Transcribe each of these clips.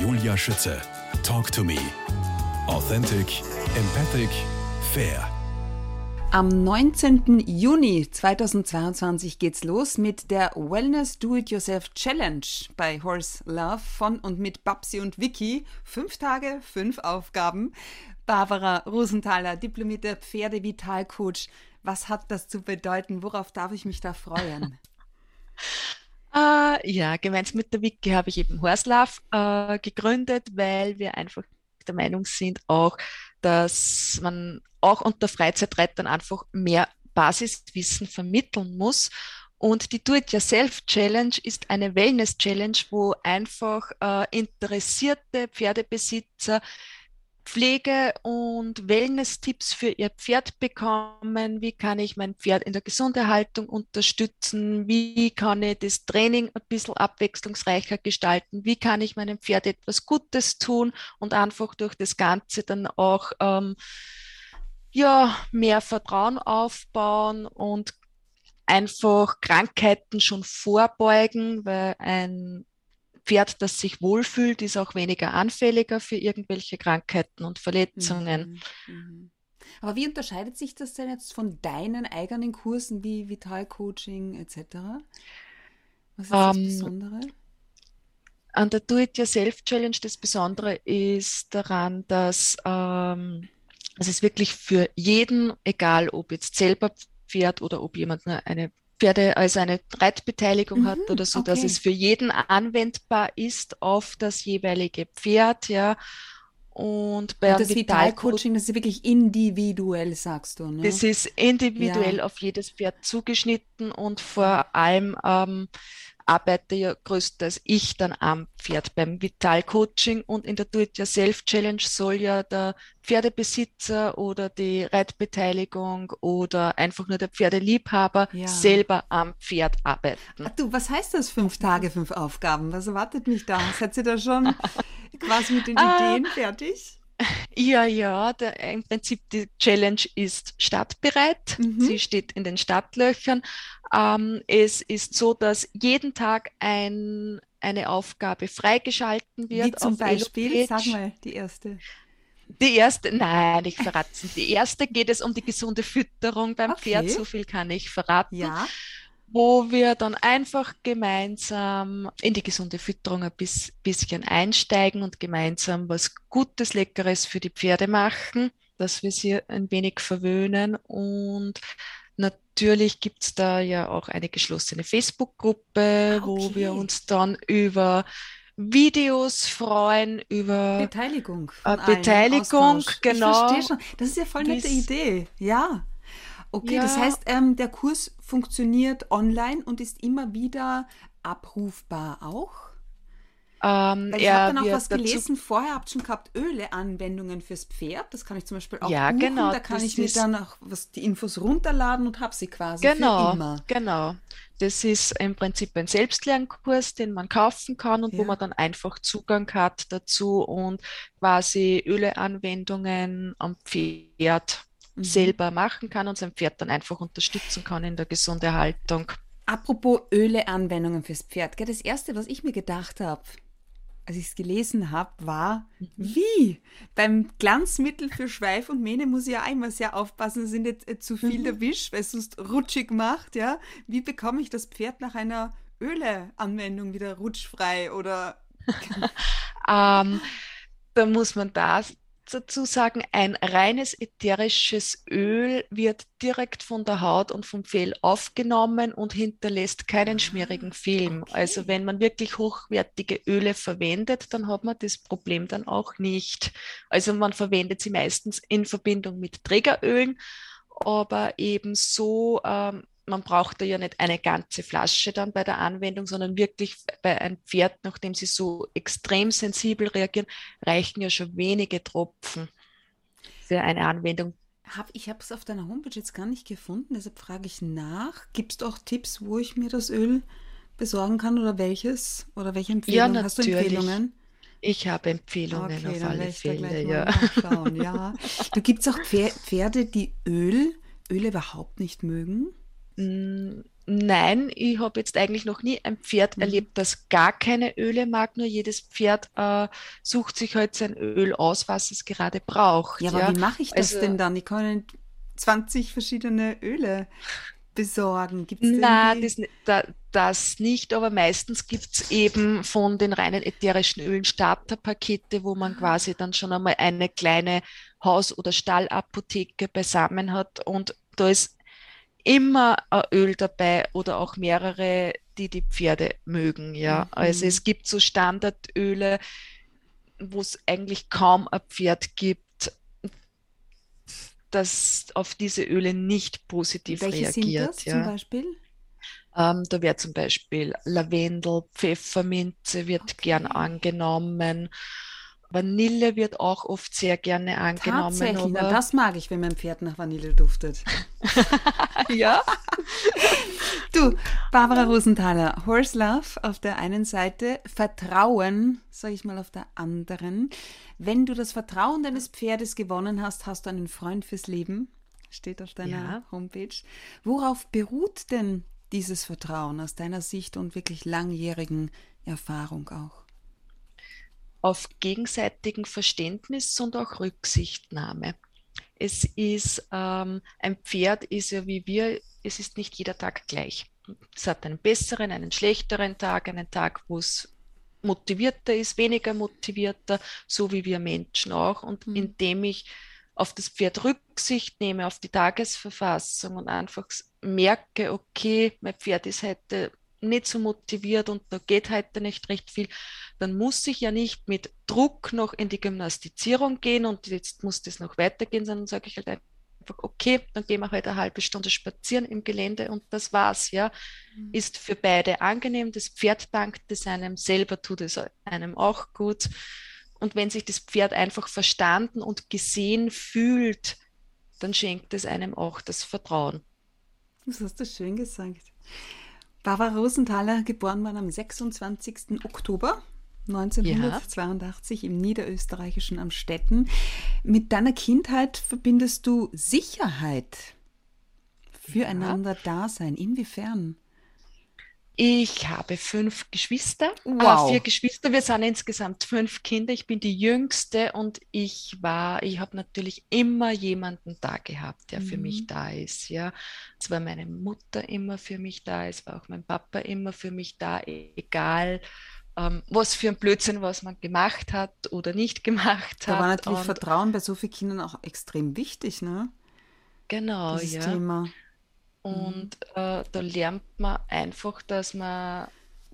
Julia Schütze. Talk to me. Authentic, empathic, fair. Am 19. Juni 2022 geht's los mit der Wellness Do-It-Yourself Challenge bei Horse Love von und mit Babsi und Vicky. Fünf Tage, fünf Aufgaben. Barbara Rosenthaler, diplomierter Pferdevitalcoach. Was hat das zu bedeuten? Worauf darf ich mich da freuen? Uh, ja, gemeinsam mit der Vicky habe ich eben Horslav uh, gegründet, weil wir einfach der Meinung sind auch, dass man auch unter Freizeitreitern einfach mehr Basiswissen vermitteln muss. Und die Do-It-Yourself-Challenge ist eine Wellness-Challenge, wo einfach äh, interessierte Pferdebesitzer Pflege- und Wellness-Tipps für ihr Pferd bekommen. Wie kann ich mein Pferd in der Gesunderhaltung unterstützen? Wie kann ich das Training ein bisschen abwechslungsreicher gestalten? Wie kann ich meinem Pferd etwas Gutes tun und einfach durch das Ganze dann auch ähm, ja, mehr Vertrauen aufbauen und einfach Krankheiten schon vorbeugen, weil ein Pferd, das sich wohlfühlt, ist auch weniger anfälliger für irgendwelche Krankheiten und Verletzungen. Mhm. Mhm. Aber wie unterscheidet sich das denn jetzt von deinen eigenen Kursen wie Vitalcoaching etc.? Was ist das um, ähm, Besondere? An der Do-It-Yourself-Challenge das Besondere ist daran, dass ähm, es ist wirklich für jeden, egal ob jetzt selber Pferd oder ob jemand eine Pferde also eine Reitbeteiligung mhm, hat oder so, okay. dass es für jeden anwendbar ist auf das jeweilige Pferd, ja. Und bei und das Vitalcoaching, das ist wirklich individuell, sagst du, ne? Das ist individuell ja. auf jedes Pferd zugeschnitten und vor allem ähm, arbeite ja größtenteils ich dann am Pferd beim Vital-Coaching und in der Do-It-Yourself-Challenge soll ja der Pferdebesitzer oder die Reitbeteiligung oder einfach nur der Pferdeliebhaber ja. selber am Pferd arbeiten. Ach du, was heißt das fünf Tage, fünf Aufgaben? Was erwartet mich da? Seid ihr da schon quasi mit den ah. Ideen fertig? Ja, ja, der, im Prinzip die Challenge ist startbereit. Mhm. Sie steht in den Startlöchern. Ähm, es ist so, dass jeden Tag ein, eine Aufgabe freigeschalten wird. Wie zum Beispiel, sag mal, die erste. Die erste, nein, ich verrate es nicht. Die erste geht es um die gesunde Fütterung beim okay. Pferd, so viel kann ich verraten. Ja wo wir dann einfach gemeinsam in die gesunde Fütterung ein bisschen einsteigen und gemeinsam was Gutes, Leckeres für die Pferde machen, dass wir sie ein wenig verwöhnen. Und natürlich gibt es da ja auch eine geschlossene Facebook-Gruppe, okay. wo wir uns dann über Videos freuen über Beteiligung. Beteiligung, genau. Ich verstehe schon. Das ist ja voll nette Idee. Ja. Okay, ja. das heißt, ähm, der Kurs funktioniert online und ist immer wieder abrufbar auch? Ähm, ich habe dann auch was gelesen, vorher habt ihr schon gehabt, Öle-Anwendungen fürs Pferd. Das kann ich zum Beispiel auch ja, buchen. Genau, da kann ich mir dann auch was, die Infos runterladen und habe sie quasi genau, für immer. Genau, das ist im Prinzip ein Selbstlernkurs, den man kaufen kann und ja. wo man dann einfach Zugang hat dazu und quasi Öle-Anwendungen am Pferd mhm. selber machen kann und sein Pferd dann einfach unterstützen kann in der gesunden Haltung. Apropos Öle-Anwendungen fürs Pferd. Gell? Das erste, was ich mir gedacht habe, als ich es gelesen habe, war, mhm. wie? Beim Glanzmittel für Schweif und Mähne muss ich ja einmal sehr aufpassen, ich nicht äh, zu viel mhm. erwischt, weil es sonst rutschig macht, ja. Wie bekomme ich das Pferd nach einer Öle-Anwendung wieder rutschfrei oder? ähm, da muss man das dazu sagen, ein reines ätherisches Öl wird direkt von der Haut und vom Fell aufgenommen und hinterlässt keinen ah, schmierigen Film. Okay. Also wenn man wirklich hochwertige Öle verwendet, dann hat man das Problem dann auch nicht. Also man verwendet sie meistens in Verbindung mit Trägerölen, aber eben so ähm, man braucht da ja nicht eine ganze Flasche dann bei der Anwendung, sondern wirklich bei einem Pferd, nachdem sie so extrem sensibel reagieren, reichen ja schon wenige Tropfen für eine Anwendung. Hab, ich habe es auf deiner Homepage jetzt gar nicht gefunden, deshalb frage ich nach. Gibt es auch Tipps, wo ich mir das Öl besorgen kann oder welches? Oder welche Empfehlungen? Ja, Hast du Empfehlungen? Ich habe Empfehlungen okay, auf alle Fälle. Ja. ja. Du gibt es auch Pferde, die Öl, Öle überhaupt nicht mögen? Mm, Nein, ich habe jetzt eigentlich noch nie ein Pferd Mhm. erlebt, das gar keine Öle mag. Nur jedes Pferd äh, sucht sich halt sein Öl aus, was es gerade braucht. Ja, aber ja. wie mache ich das Also- denn dann? Ich kann nicht 20 verschiedene Öle besorgen. Gibt es Na, irgendwie... das, da, das nicht, aber meistens gibt es eben von den reinen ätherischen Ölen Starterpakete, wo man quasi dann schon einmal eine kleine Haus- oder Stallapotheke beisammen hat und da ist immer ein Öl dabei oder auch mehrere, die die Pferde mögen, ja. Also Mhm. es gibt so Standardöle, wo es eigentlich kaum ein Pferd gibt, das auf diese Öle nicht positiv Welche sind reagiert, das zum ja. Beispiel? Ähm, da wäre zum Beispiel Lavendel, Pfefferminze wird Okay. gern angenommen. Vanille wird auch oft sehr gerne angenommen. Tatsächlich, aber das mag ich, wenn mein Pferd nach Vanille duftet. ja, Du, Barbara Rosenthaler, Horse Love auf der einen Seite, Vertrauen, sage ich mal, auf der anderen. Wenn du das Vertrauen deines Pferdes gewonnen hast, hast du einen Freund fürs Leben. Steht auf deiner Ja. Homepage. Worauf beruht denn dieses Vertrauen aus deiner Sicht und wirklich langjährigen Erfahrung auch? Auf gegenseitigen Verständnis und auch Rücksichtnahme. Es ist, ähm, ein Pferd ist ja wie wir, es ist nicht jeder Tag gleich. Es hat einen besseren, einen schlechteren Tag, einen Tag, wo es motivierter ist, weniger motivierter, so wie wir Menschen auch. Und Mhm. indem ich auf das Pferd Rücksicht nehme, auf die Tagesverfassung und einfach merke, okay, mein Pferd ist heute nicht so motiviert und da geht heute nicht recht viel, dann muss ich ja nicht mit Druck noch in die Gymnastizierung gehen und jetzt muss das noch weitergehen, sondern sage ich halt einfach, okay, dann gehen wir heute eine halbe Stunde spazieren im Gelände und das war's, ja. Ist für beide angenehm, das Pferd dankt es einem, selber tut es einem auch gut. Und wenn sich das Pferd einfach verstanden und gesehen fühlt, dann schenkt es einem auch das Vertrauen. Das hast du schön gesagt. Barbara Rosenthaler, geboren worden am 26. Oktober 1982 im niederösterreichischen Amstetten. Mit deiner Kindheit verbindest du Sicherheit, füreinander Dasein. Inwiefern? Ich habe fünf Geschwister, Wow. äh, vier Geschwister. Wir sind insgesamt fünf Kinder. Ich bin die Jüngste und ich war, ich habe natürlich immer jemanden da gehabt, der für Mhm. mich da ist. Ja, es war meine Mutter immer für mich da, es war auch mein Papa immer für mich da, egal ähm, was für ein Blödsinn, was man gemacht hat oder nicht gemacht Da war hat. natürlich Und Vertrauen bei so vielen Kindern auch extrem wichtig, ne? genau, Dieses ja. Thema. Und äh, da lernt man einfach, dass man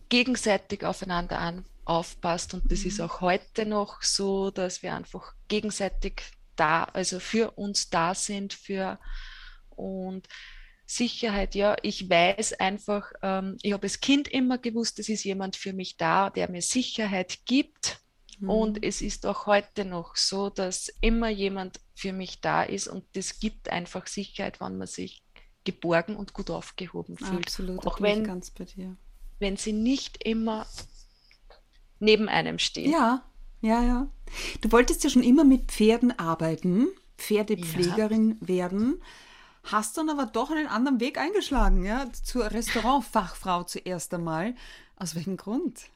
gegenseitig aufeinander an, aufpasst. Und das ist auch heute noch so, dass wir einfach gegenseitig da, also für uns da sind, für und Sicherheit, ja, ich weiß einfach, ähm, ich habe als Kind immer gewusst, es ist jemand für mich da, der mir Sicherheit gibt. Mhm. Und es ist auch heute noch so, dass immer jemand für mich da ist und das gibt einfach Sicherheit, wenn man sich geborgen und gut aufgehoben fühlt. Absolut, Auch wenn, ganz bei dir. wenn sie nicht immer neben einem stehen. Ja, ja, ja. Du wolltest ja schon immer mit Pferden arbeiten, Pferdepflegerin werden, hast dann aber doch einen anderen Weg eingeschlagen, ja, zur Restaurantfachfrau zuerst einmal. Aus welchem Grund?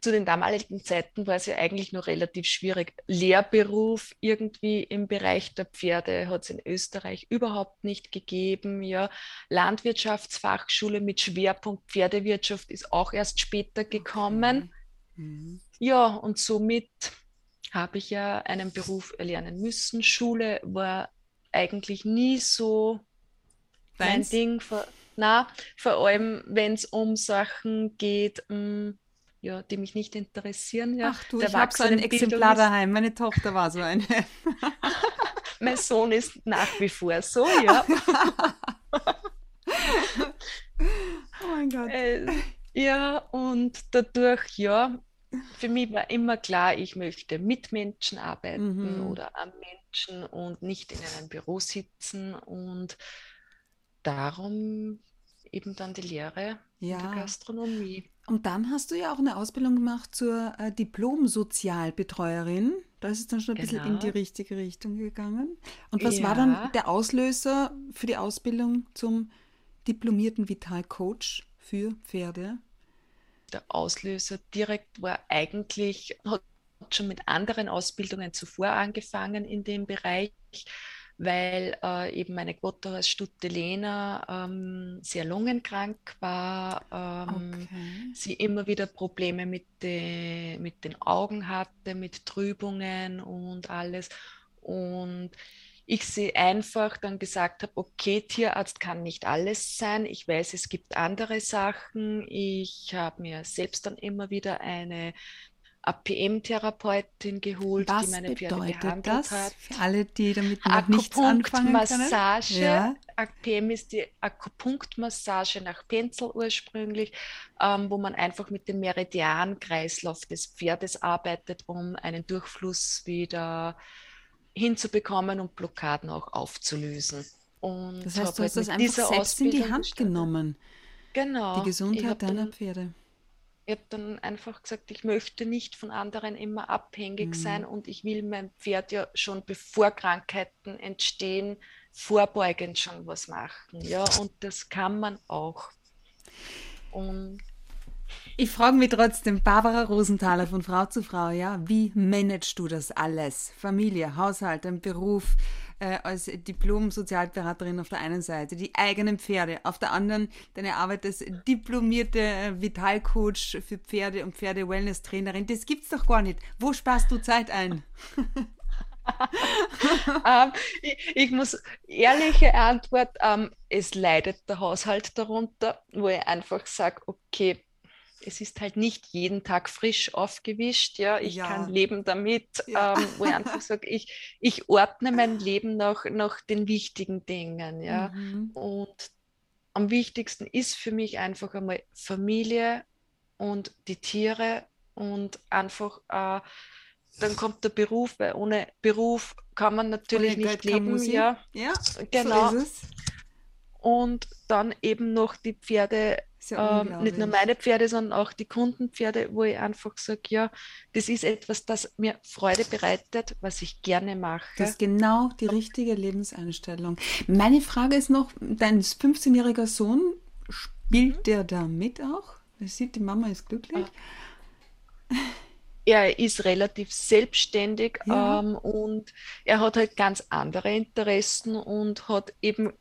Zu den damaligen Zeiten war es ja eigentlich noch relativ schwierig. Lehrberuf irgendwie im Bereich der Pferde hat es in Österreich überhaupt nicht gegeben. Ja, Landwirtschaftsfachschule mit Schwerpunkt Pferdewirtschaft ist auch erst später gekommen. Mhm. Ja, und somit habe ich ja einen Beruf erlernen müssen. Schule war eigentlich nie so mein Deins? Ding. Vor, na, vor allem, wenn es um Sachen geht, mh, ja, die mich nicht interessieren. Ja. Ach du, Der ich habe so ein Exemplar daheim. Meine Tochter war so eine. Mein Sohn ist nach wie vor so, ja. Oh mein Gott. Äh, ja, und dadurch, ja, für mich war immer klar, ich möchte mit Menschen arbeiten Mhm. oder am Menschen und nicht in einem Büro sitzen. Und darum eben dann die Lehre in der Ja. Gastronomie. Und dann hast du ja auch eine Ausbildung gemacht zur äh, Diplom-Sozialbetreuerin. Da ist es dann schon ein bisschen in Genau. die richtige Richtung gegangen. Und was war dann Ja. der Auslöser für die Ausbildung zum diplomierten Vitalcoach für Pferde? Der Auslöser direkt war eigentlich, hat schon mit anderen Ausbildungen zuvor angefangen in dem Bereich weil äh, eben meine Grotter Stutte Lena ähm, sehr lungenkrank war, ähm, okay. sie immer wieder Probleme mit, de, mit den Augen hatte, mit Trübungen und alles. Und ich sie einfach dann gesagt habe, okay, Tierarzt kann nicht alles sein. Ich weiß, es gibt andere Sachen. Ich habe mir selbst dann immer wieder eine APM-Therapeutin geholt, Was die meine Pferde behandelt das hat. Für alle, die damit noch nichts anfangen können. Massage. Ja. APM ist die Akupunktmassage nach Penzel ursprünglich, ähm, wo man einfach mit dem Meridiankreislauf des Pferdes arbeitet, um einen Durchfluss wieder hinzubekommen und Blockaden auch aufzulösen. Und das heißt, du hast das einfach selbst in die Hand gestartet. genommen. Genau. Die Gesundheit deiner Pferde ich habe dann einfach gesagt, ich möchte nicht von anderen immer abhängig mhm. sein und ich will mein Pferd ja schon bevor Krankheiten entstehen, vorbeugend schon was machen. Ja, und das kann man auch. Und ich frage mich trotzdem, Barbara Rosenthaler von Frau zu Frau, ja, wie managst du das alles? Familie, Haushalt, ein Beruf, äh, als Diplom-Sozialberaterin auf der einen Seite, die eigenen Pferde, auf der anderen deine Arbeit als diplomierte äh, Vitalcoach für Pferde und Pferde-Wellness-Trainerin. Das gibt's doch gar nicht. Wo sparst du Zeit ein? ähm, ich, ich, muss ehrliche Antwort, ähm, es leidet der Haushalt darunter, wo ich einfach sage, okay, es ist halt nicht jeden Tag frisch aufgewischt. Ja, ich ja. kann leben damit, ja. ähm, wo ich einfach sage, ich, ich ordne mein Leben nach, nach den wichtigen Dingen. Ja, mhm. und am wichtigsten ist für mich einfach einmal Familie und die Tiere und einfach, äh, dann kommt der Beruf, weil ohne Beruf kann man natürlich ohne nicht Geld leben. Ja, ja, genau. So und dann eben noch die Pferde ja ähm, nicht nur meine Pferde, sondern auch die Kundenpferde, wo ich einfach sage, ja, das ist etwas, das mir Freude bereitet, was ich gerne mache. Das ist genau die richtige Lebenseinstellung. Meine Frage ist noch, dein 15-jähriger Sohn, spielt mhm. der da mit auch? Er sieht, die Mama ist glücklich. Er ist relativ selbstständig ja. ähm, und er hat halt ganz andere Interessen und hat eben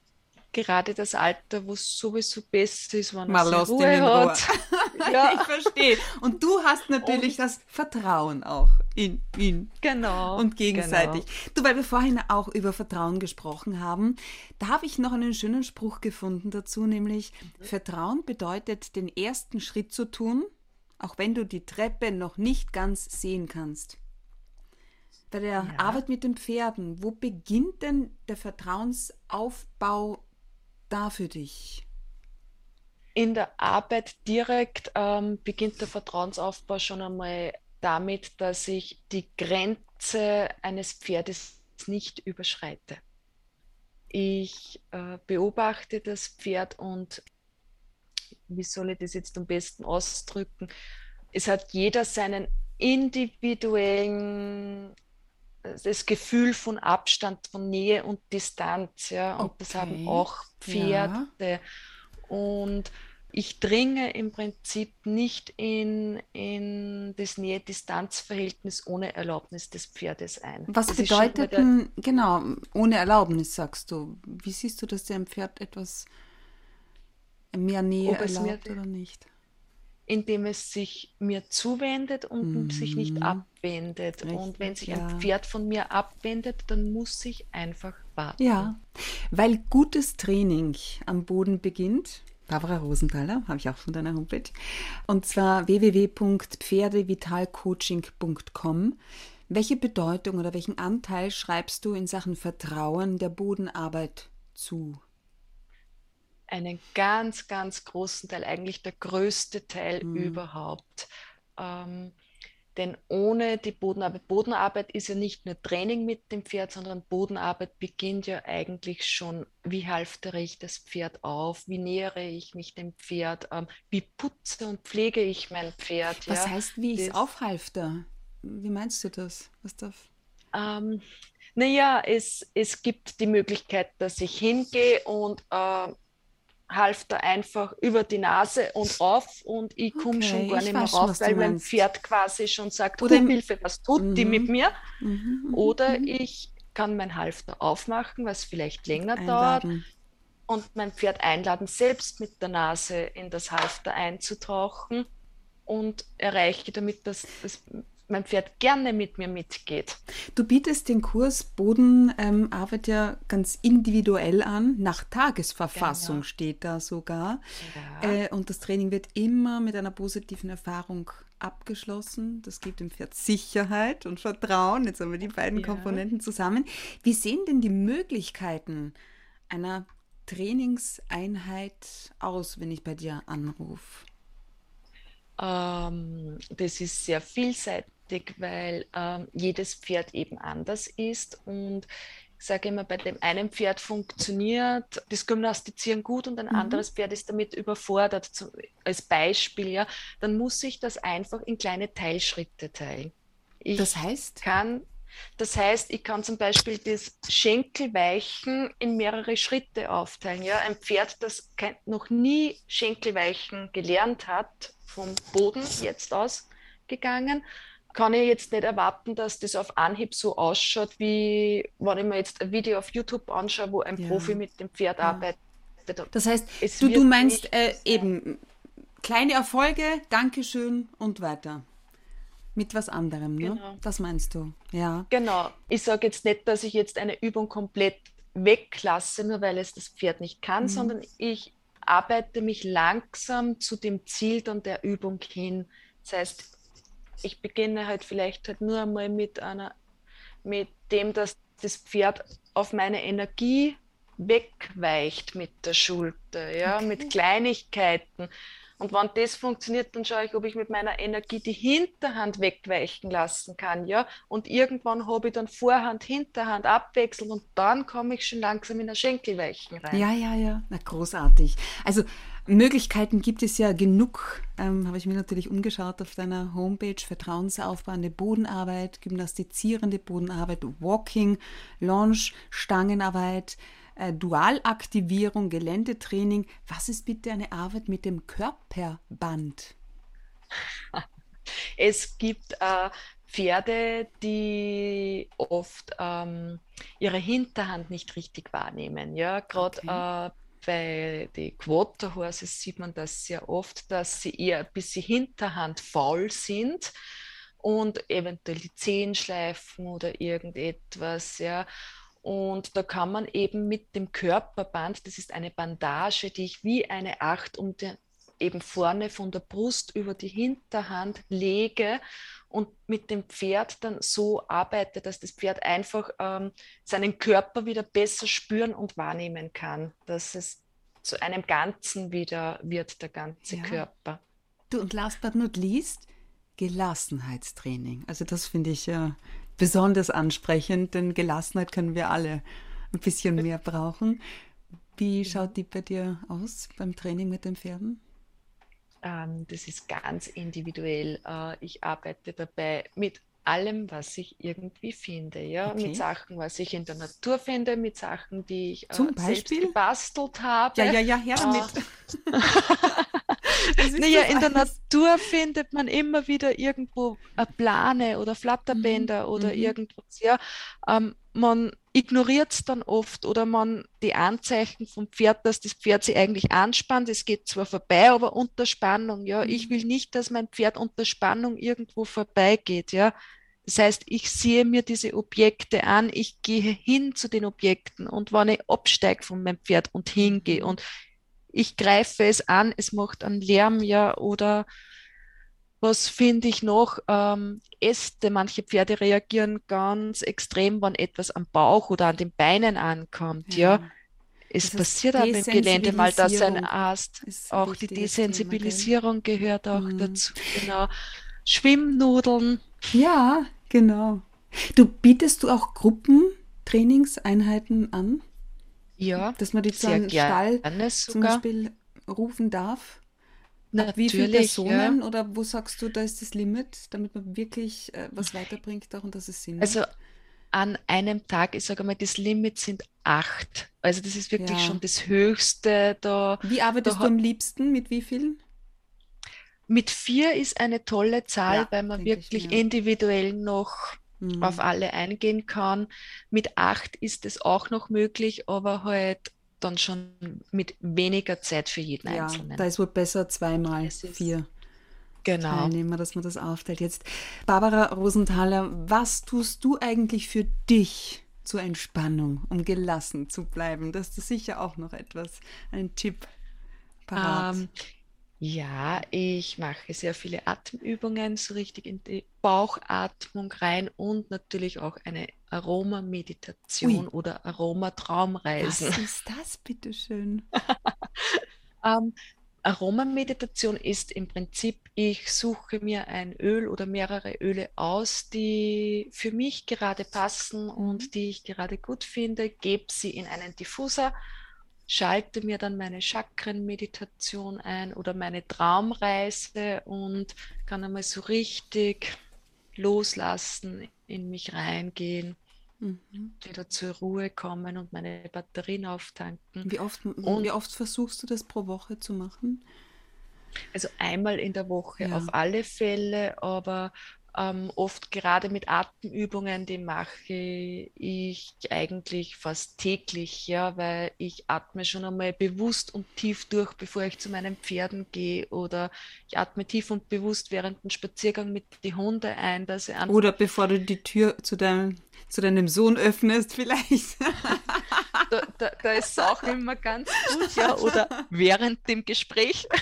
gerade das Alter, wo es sowieso besser ist, wenn man lässt Ruhe in hat. Ruhe. ja. Ich verstehe. Und du hast natürlich und, das Vertrauen auch in ihn. Genau. Und gegenseitig. Genau. Du, weil wir vorhin auch über Vertrauen gesprochen haben, da habe ich noch einen schönen Spruch gefunden dazu, nämlich mhm. Vertrauen bedeutet, den ersten Schritt zu tun, auch wenn du die Treppe noch nicht ganz sehen kannst. Bei der ja. Arbeit mit den Pferden, wo beginnt denn der Vertrauensaufbau da für dich? In der Arbeit direkt ähm, beginnt der Vertrauensaufbau schon einmal damit, dass ich die Grenze eines Pferdes nicht überschreite. Ich äh, beobachte das Pferd und wie soll ich das jetzt am besten ausdrücken? Es hat jeder seinen individuellen das Gefühl von Abstand, von Nähe und Distanz, ja, und okay. das haben auch Pferde. Ja. Und ich dringe im Prinzip nicht in, in das Nähe-Distanz-Verhältnis ohne Erlaubnis des Pferdes ein. Was das bedeutet denn, genau, ohne Erlaubnis, sagst du? Wie siehst du, dass der Pferd etwas mehr Nähe erlaubt oder nicht? Indem es sich mir zuwendet und mhm. sich nicht abwendet. Richtig, und wenn sich ja. ein Pferd von mir abwendet, dann muss ich einfach warten. Ja, weil gutes Training am Boden beginnt. Barbara Rosenthaler, habe ich auch von deiner Homepage. Und zwar www.pferdevitalcoaching.com. Welche Bedeutung oder welchen Anteil schreibst du in Sachen Vertrauen der Bodenarbeit zu? Einen ganz, ganz großen Teil, eigentlich der größte Teil mhm. überhaupt. Ähm, denn ohne die Bodenarbeit, Bodenarbeit ist ja nicht nur Training mit dem Pferd, sondern Bodenarbeit beginnt ja eigentlich schon, wie halftere ich das Pferd auf, wie nähere ich mich dem Pferd, ähm, wie putze und pflege ich mein Pferd. Was ja? heißt, wie ich es aufhalfter? Wie meinst du das? Was darf? Ähm, naja, es, es gibt die Möglichkeit, dass ich hingehe und äh, Halfter einfach über die Nase und auf und ich komme okay, schon gar nicht mehr rauf, weil mein Pferd quasi schon sagt, Oder Hilfe, was tut mhm. die mit mir? Mhm, mhm Oder mhm. ich kann mein Halfter aufmachen, was vielleicht länger Einladen. dauert und mein Pferd einladen, selbst mit der Nase in das Halfter einzutauchen und erreiche damit, dass, dass mein Pferd gerne mit mir mitgeht. Du bietest den Kurs Bodenarbeit ähm, ja ganz individuell an, nach Tagesverfassung genau. steht da sogar. Ja. Äh, und das Training wird immer mit einer positiven Erfahrung abgeschlossen. Das gibt dem Pferd Sicherheit und Vertrauen. Jetzt haben wir die beiden ja. Komponenten zusammen. Wie sehen denn die Möglichkeiten einer Trainingseinheit aus, wenn ich bei dir anrufe? Ähm, das ist sehr vielseitig wichtig, weil ähm, jedes Pferd eben anders ist und ich sage immer, bei dem einen Pferd funktioniert das Gymnastizieren gut und ein mhm. anderes Pferd ist damit überfordert, zum, als Beispiel, ja, dann muss ich das einfach in kleine Teilschritte teilen. Ich das heißt? Kann, das heißt, ich kann zum Beispiel das Schenkelweichen in mehrere Schritte aufteilen. Ja? Ein Pferd, das kein, noch nie Schenkelweichen gelernt hat, vom Boden jetzt ausgegangen, kann ich jetzt nicht erwarten, dass das auf Anhieb so ausschaut, wie wenn ich mir jetzt ein Video auf YouTube anschaue, wo ein ja. Profi mit dem Pferd ja. arbeitet. Das heißt, du, du meinst äh, eben kleine Erfolge, Dankeschön und weiter. Mit was anderem, ne? Genau. Das meinst du, ja. Genau. Ich sage jetzt nicht, dass ich jetzt eine Übung komplett weglasse, nur weil es das Pferd nicht kann, mhm. sondern ich arbeite mich langsam zu dem Ziel dann der Übung hin. Das heißt, ich beginne halt vielleicht halt nur einmal mit einer, mit dem, dass das Pferd auf meine Energie wegweicht mit der Schulter, ja, okay. mit Kleinigkeiten. Und wenn das funktioniert, dann schaue ich, ob ich mit meiner Energie die Hinterhand wegweichen lassen kann, ja. Und irgendwann habe ich dann Vorhand, Hinterhand abwechseln und dann komme ich schon langsam in der Schenkelweichen rein. Ja, ja, ja. Na, großartig. Also Möglichkeiten gibt es ja genug. Ähm, Habe ich mir natürlich umgeschaut auf deiner Homepage. Vertrauensaufbauende Bodenarbeit, gymnastizierende Bodenarbeit, Walking, Launch, Stangenarbeit, äh, Dualaktivierung, Geländetraining. Was ist bitte eine Arbeit mit dem Körperband? Es gibt äh, Pferde, die oft ähm, ihre Hinterhand nicht richtig wahrnehmen. Ja, gerade okay. äh, bei den Quarter Horses sieht man das sehr oft, dass sie eher ein bisschen Hinterhand faul sind und eventuell die Zehen schleifen oder irgendetwas, ja. Und da kann man eben mit dem Körperband, das ist eine Bandage, die ich wie eine Acht um den, eben vorne von der Brust über die Hinterhand lege und mit dem Pferd dann so arbeite, dass das Pferd einfach ähm, seinen Körper wieder besser spüren und wahrnehmen kann, dass es zu einem Ganzen wieder wird, der ganze ja. Körper. Du, und last but not least, Gelassenheitstraining. Also das finde ich ja besonders ansprechend, denn Gelassenheit können wir alle ein bisschen mehr brauchen. Wie schaut die bei dir aus beim Training mit den Pferden? Ähm, das ist ganz individuell. Äh, ich arbeite dabei mit allem, was ich irgendwie finde. Ja? Okay. Mit Sachen, was ich in der Natur finde, mit Sachen, die ich äh, selbst gebastelt habe. Ja, ja, ja, her damit. naja, in der Natur findet man immer wieder irgendwo Plane oder Flatterbänder mhm. oder mhm. irgendwas. Ja? Ähm, man ignoriert es dann oft oder man die Anzeichen vom Pferd, dass das Pferd sich eigentlich anspannt. Es geht zwar vorbei, aber unter Spannung. Ja, ich mhm. will nicht, dass mein Pferd unter Spannung irgendwo vorbeigeht. Ja, das heißt, ich sehe mir diese Objekte an, ich gehe hin zu den Objekten und wenn ich absteige von meinem Pferd und hingehe mhm. und ich greife es an, es macht einen Lärm, ja, oder was finde ich noch? Ähm, Äste. Manche Pferde reagieren ganz extrem, wenn etwas am Bauch oder an den Beinen ankommt. Ja. ja. Es das passiert auch im Gelände mal, dass ein Ast, auch die Desensibilisierung Thema, gehört auch mhm. dazu. Genau. Schwimmnudeln. Ja, genau. Du bietest du auch Gruppentrainingseinheiten an? Ja, dass man die zu einem Stall zum Beispiel rufen darf? Natürlich, wie viele Personen ja. oder wo sagst du, da ist das Limit, damit man wirklich äh, was weiterbringt auch und dass es Sinn Also an einem Tag, ich sage mal, das Limit sind acht. Also das ist wirklich Ja. schon das Höchste. Da, Wie arbeitest Da du am liebsten? Mit wie vielen? mit vier ist eine tolle Zahl, Ja, weil man ich wirklich mir. individuell noch Mhm. auf alle eingehen kann. Mit acht ist es auch noch möglich, aber halt dann schon mit weniger Zeit für jeden Ja, Einzelnen. da ist wohl besser zweimal vier Genau. Teilnehmer, dass man das aufteilt. Jetzt, Barbara Rosenthaler, was tust du eigentlich für dich zur Entspannung, um gelassen zu bleiben? Das ist sicher auch noch etwas, ein Tipp parat. Ähm, ja, ich mache sehr viele Atemübungen, so richtig in die Bauchatmung rein und natürlich auch eine Aromameditation oder Was Aromatraumreisen. ist das, bitteschön? Ähm, Aromameditation ist im Prinzip, ich suche mir ein Öl oder mehrere Öle aus, die für mich gerade passen Mhm. und die ich gerade gut finde, gebe sie in einen Diffuser, schalte mir dann meine Chakrenmeditation ein oder meine Traumreise und kann einmal so richtig loslassen, in mich reingehen, Mhm. wieder zur Ruhe kommen und meine Batterien auftanken. Wie oft, Und- wie oft versuchst du das pro Woche zu machen? Also einmal in der Woche Ja. auf alle Fälle, aber ähm, oft gerade mit Atemübungen, die mache ich eigentlich fast täglich, ja, weil ich atme schon einmal bewusst und tief durch, bevor ich zu meinen Pferden gehe oder ich atme tief und bewusst während dem Spaziergang mit den Hunden ein, dass einfach Oder bevor du die Tür zu deinem, zu deinem Sohn öffnest, vielleicht. da, da, da ist es auch immer ganz gut, ja, oder während dem Gespräch.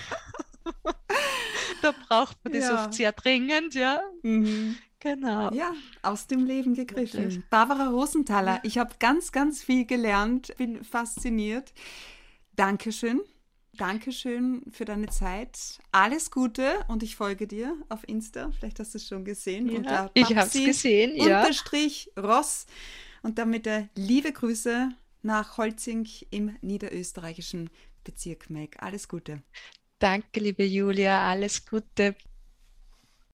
Da braucht man das Ja. oft sehr dringend, ja. Mhm. Genau. Ja, aus dem Leben gegriffen. Barbara Rosenthaler, ich habe ganz, ganz viel gelernt, bin fasziniert. Dankeschön. Dankeschön für deine Zeit. Alles Gute und ich folge dir auf Insta. Vielleicht hast du es schon gesehen. Ja, unter ich habe es gesehen, ja. Unterstrich Ross. Und damit äh, liebe Grüße nach Holzing im niederösterreichischen Bezirk Meck. Alles Gute. Danke, liebe Julia, alles Gute.